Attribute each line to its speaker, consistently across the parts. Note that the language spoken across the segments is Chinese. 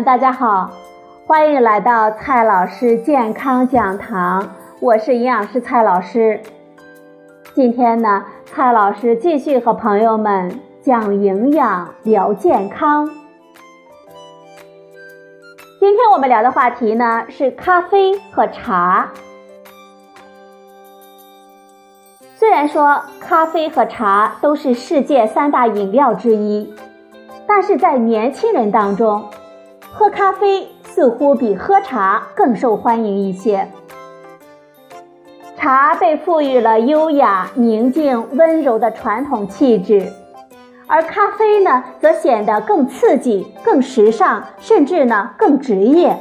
Speaker 1: 大家好，欢迎来到蔡老师健康讲堂，我是营养师蔡老师。今天呢，蔡老师继续和朋友们讲营养、聊健康。今天我们聊的话题呢是咖啡和茶。虽然说咖啡和茶都是世界三大饮料之一，但是在年轻人当中，喝咖啡似乎比喝茶更受欢迎一些。茶被赋予了优雅、宁静、温柔的传统气质，而咖啡呢，则显得更刺激、更时尚，甚至呢更职业。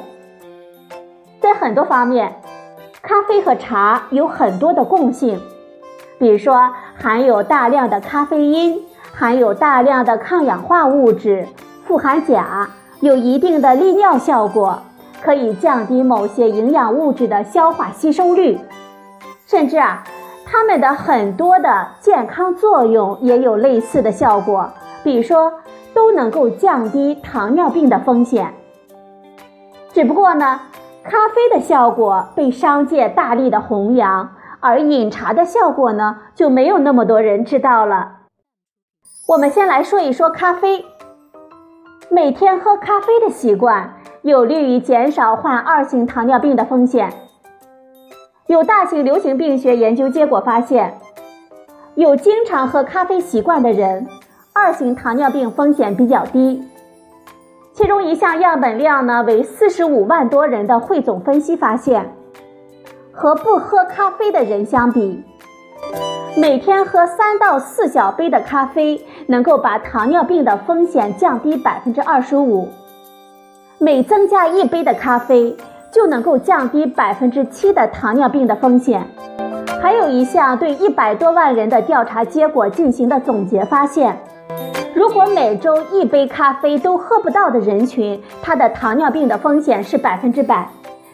Speaker 1: 在很多方面，咖啡和茶有很多的共性，比如说含有大量的咖啡因，含有大量的抗氧化物质，富含钾，有一定的利尿效果，可以降低某些营养物质的消化吸收率。甚至啊，它们的很多的健康作用也有类似的效果，比如说都能够降低糖尿病的风险。只不过呢，咖啡的效果被商界大力的弘扬，而饮茶的效果呢就没有那么多人知道了。我们先来说一说咖啡，每天喝咖啡的习惯有利于减少患二型糖尿病的风险。有大型流行病学研究结果发现，有经常喝咖啡习惯的人，二型糖尿病风险比较低。其中一项样本量呢为四十五万多人的汇总分析发现，和不喝咖啡的人相比，每天喝三到四小杯的咖啡，能够把糖尿病的风险降低百分之二十五。每增加一杯的咖啡。就能够降低百分之七的糖尿病的风险。还有一项对一百多万人的调查结果进行的总结发现，如果每周一杯咖啡都喝不到的人群，他的糖尿病的风险是百分之百。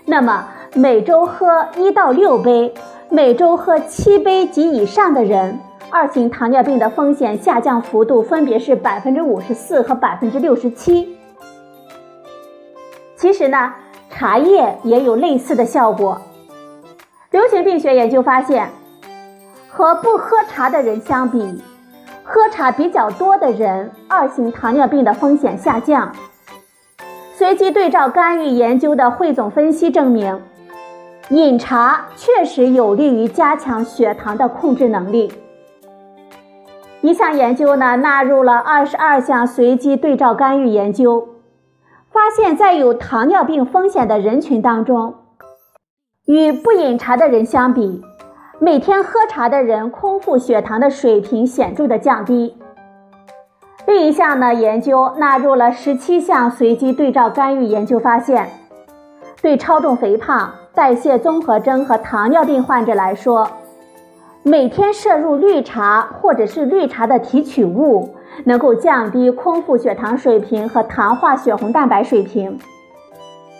Speaker 1: 那么每周喝一到六杯，每周喝七杯及以上的人，二型糖尿病的风险下降幅度分别是百分之五十四和百分之六十七。其实呢。茶叶也有类似的效果。流行病学研究发现，和不喝茶的人相比，喝茶比较多的人，二型糖尿病的风险下降。随机对照干预研究的汇总分析证明，饮茶确实有利于加强血糖的控制能力。一项研究呢，纳入了二十二项随机对照干预研究。发现，在有糖尿病风险的人群当中，与不饮茶的人相比，每天喝茶的人空腹血糖的水平显著的降低。另一项呢，研究纳入了十七项随机对照干预研究，发现，对超重肥胖、代谢综合征和糖尿病患者来说，每天摄入绿茶或者是绿茶的提取物。能够降低空腹血糖水平和糖化血红蛋白水平。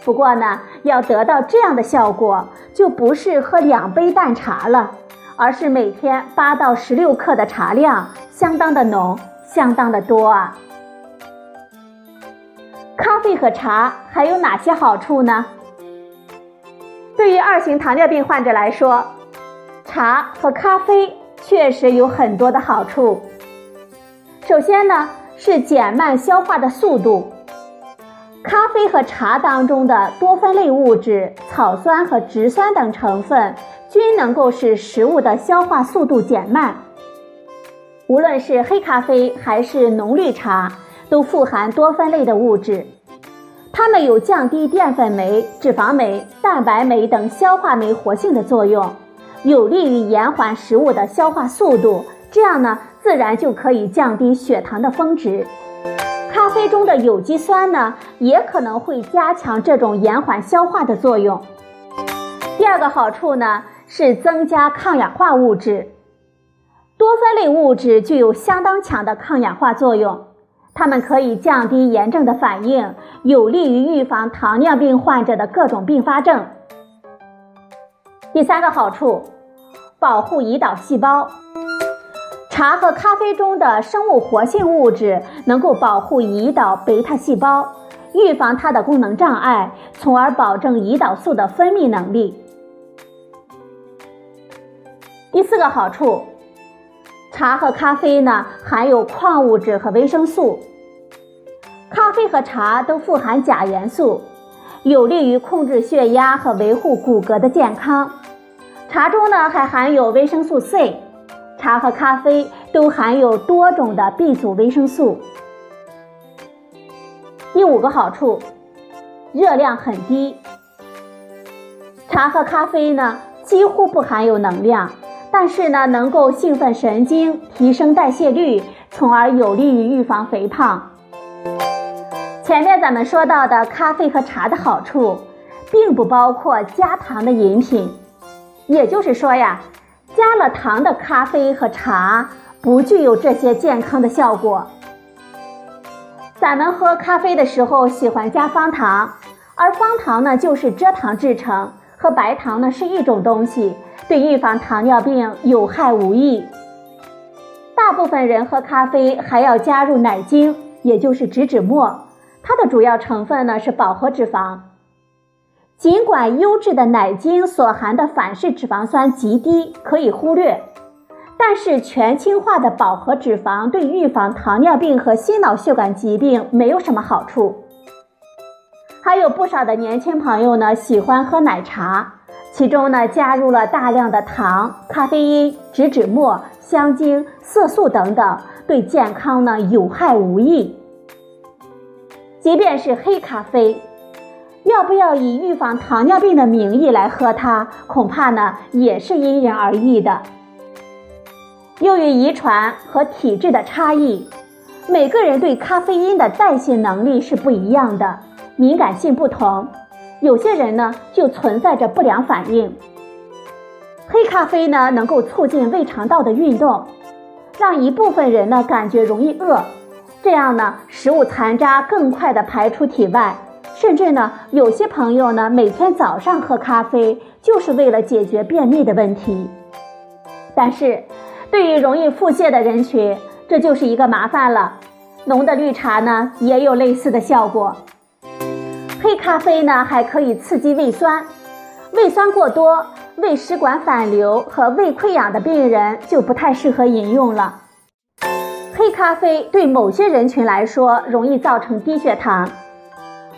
Speaker 1: 不过呢，要得到这样的效果，就不是喝两杯淡茶了，而是每天八到十六克的茶量，相当的浓，相当的多啊。咖啡和茶还有哪些好处呢？对于二型糖尿病患者来说，茶和咖啡确实有很多的好处。首先呢，是减慢消化的速度。咖啡和茶当中的多酚类物质、草酸和植酸等成分，均能够使食物的消化速度减慢。无论是黑咖啡还是浓绿茶，都富含多酚类的物质，它们有降低淀粉酶、脂肪酶、蛋白酶等消化酶活性的作用，有利于延缓食物的消化速度。这样呢？自然就可以降低血糖的峰值。咖啡中的有机酸呢，也可能会加强这种延缓消化的作用。第二个好处呢，是增加抗氧化物质。多酚类物质具有相当强的抗氧化作用，它们可以降低炎症的反应，有利于预防糖尿病患者的各种并发症。第三个好处，保护胰岛细胞。茶和咖啡中的生物活性物质能够保护胰岛贝塔细胞，预防它的功能障碍，从而保证胰岛素的分泌能力。第四个好处，茶和咖啡呢含有矿物质和维生素。咖啡和茶都富含钾元素，有利于控制血压和维护骨骼的健康。茶中呢还含有维生素 C，茶和咖啡都含有多种的 B 族维生素。第五个好处，热量很低。茶和咖啡呢几乎不含有能量。但是呢，能够兴奋神经，提升代谢率，从而有利于预防肥胖。前面咱们说到的咖啡和茶的好处，并不包括加糖的饮品，也就是说呀，加了糖的咖啡和茶不具有这些健康的效果。咱们喝咖啡的时候喜欢加方糖，而方糖呢就是蔗糖制成，和白糖呢是一种东西。对预防糖尿病有害无益。大部分人喝咖啡还要加入奶精，也就是植脂末，它的主要成分呢是饱和脂肪。尽管优质的奶精所含的反式脂肪酸极低，可以忽略，但是全氢化的饱和脂肪对预防糖尿病和心脑血管疾病没有什么好处。还有不少的年轻朋友呢喜欢喝奶茶。其中呢，加入了大量的糖、咖啡因、植脂末、香精、色素等等，对健康呢有害无益。即便是黑咖啡，要不要以预防糖尿病的名义来喝它，恐怕呢也是因人而异的。由于遗传和体质的差异，每个人对咖啡因的代谢能力是不一样的，敏感性不同。有些人呢就存在着不良反应。黑咖啡呢能够促进胃肠道的运动，让一部分人呢感觉容易饿，这样呢食物残渣更快的排出体外。甚至呢有些朋友呢每天早上喝咖啡就是为了解决便秘的问题。但是，对于容易腹泻的人群，这就是一个麻烦了。浓的绿茶呢也有类似的效果。黑咖啡呢还可以刺激胃酸，胃酸过多、胃食管反流和胃溃疡的病人就不太适合饮用了。黑咖啡对某些人群来说容易造成低血糖，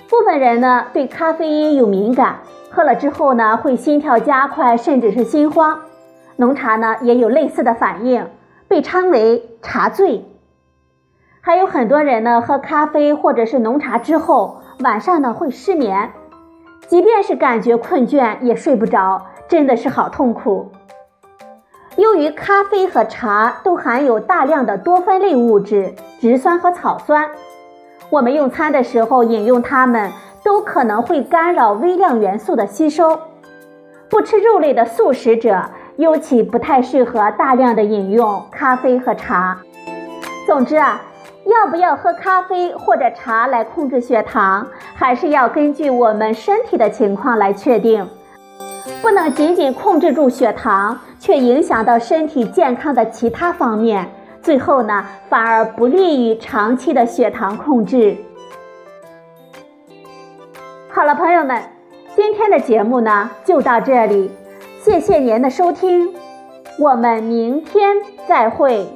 Speaker 1: 部分人呢对咖啡因有敏感，喝了之后呢会心跳加快，甚至是心慌。浓茶呢也有类似的反应，被称为茶醉。还有很多人呢喝咖啡或者是浓茶之后。晚上呢会失眠，即便是感觉困倦也睡不着，真的是好痛苦。由于咖啡和茶都含有大量的多酚类物质、植酸和草酸，我们用餐的时候饮用它们，都可能会干扰微量元素的吸收。不吃肉类的素食者，尤其不太适合大量的饮用咖啡和茶。总之啊。要不要喝咖啡或者茶来控制血糖，还是要根据我们身体的情况来确定，不能仅仅控制住血糖，却影响到身体健康的其他方面，最后呢，反而不利于长期的血糖控制。好了，朋友们，今天的节目呢就到这里，谢谢您的收听，我们明天再会。